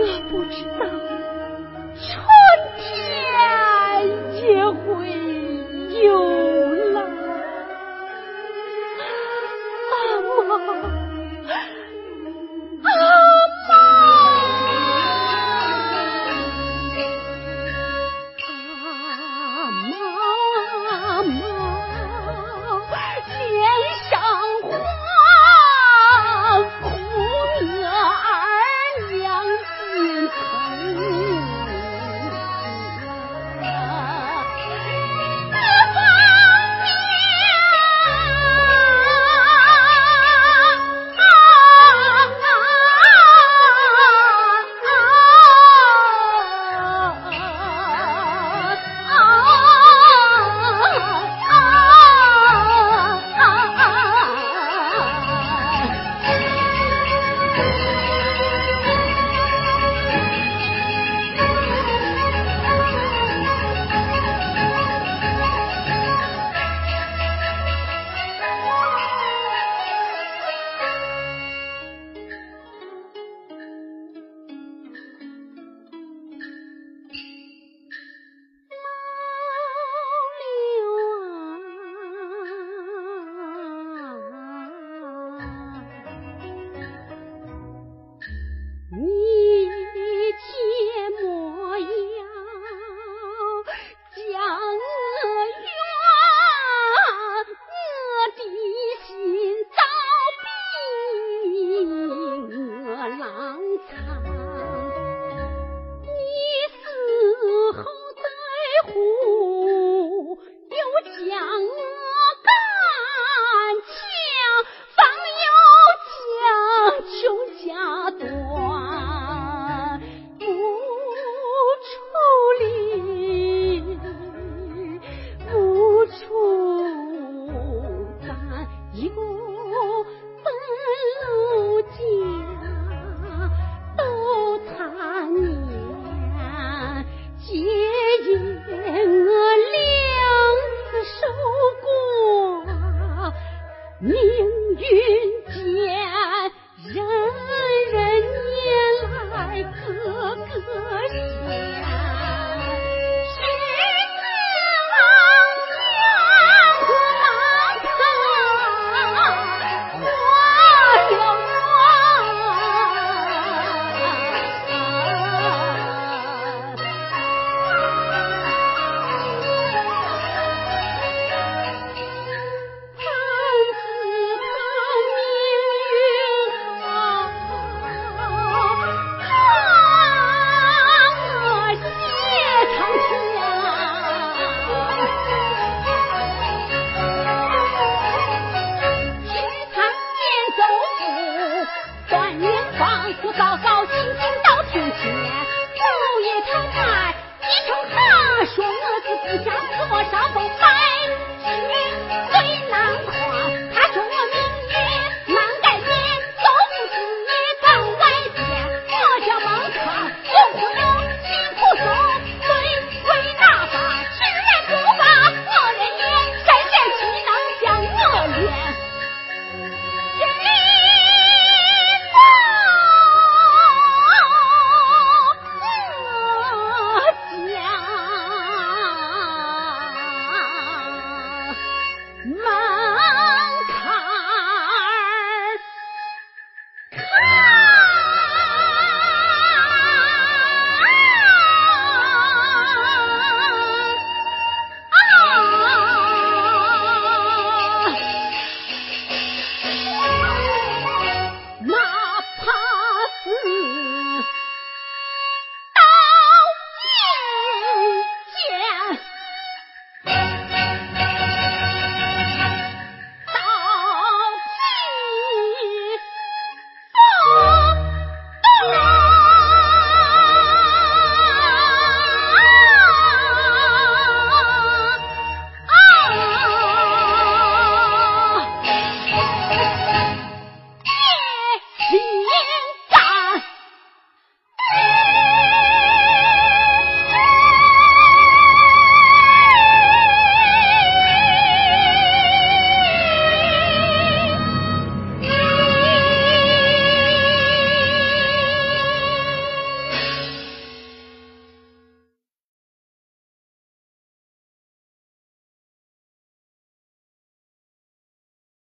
我不知道。Limo. 门槛儿开哪怕是刀尖剑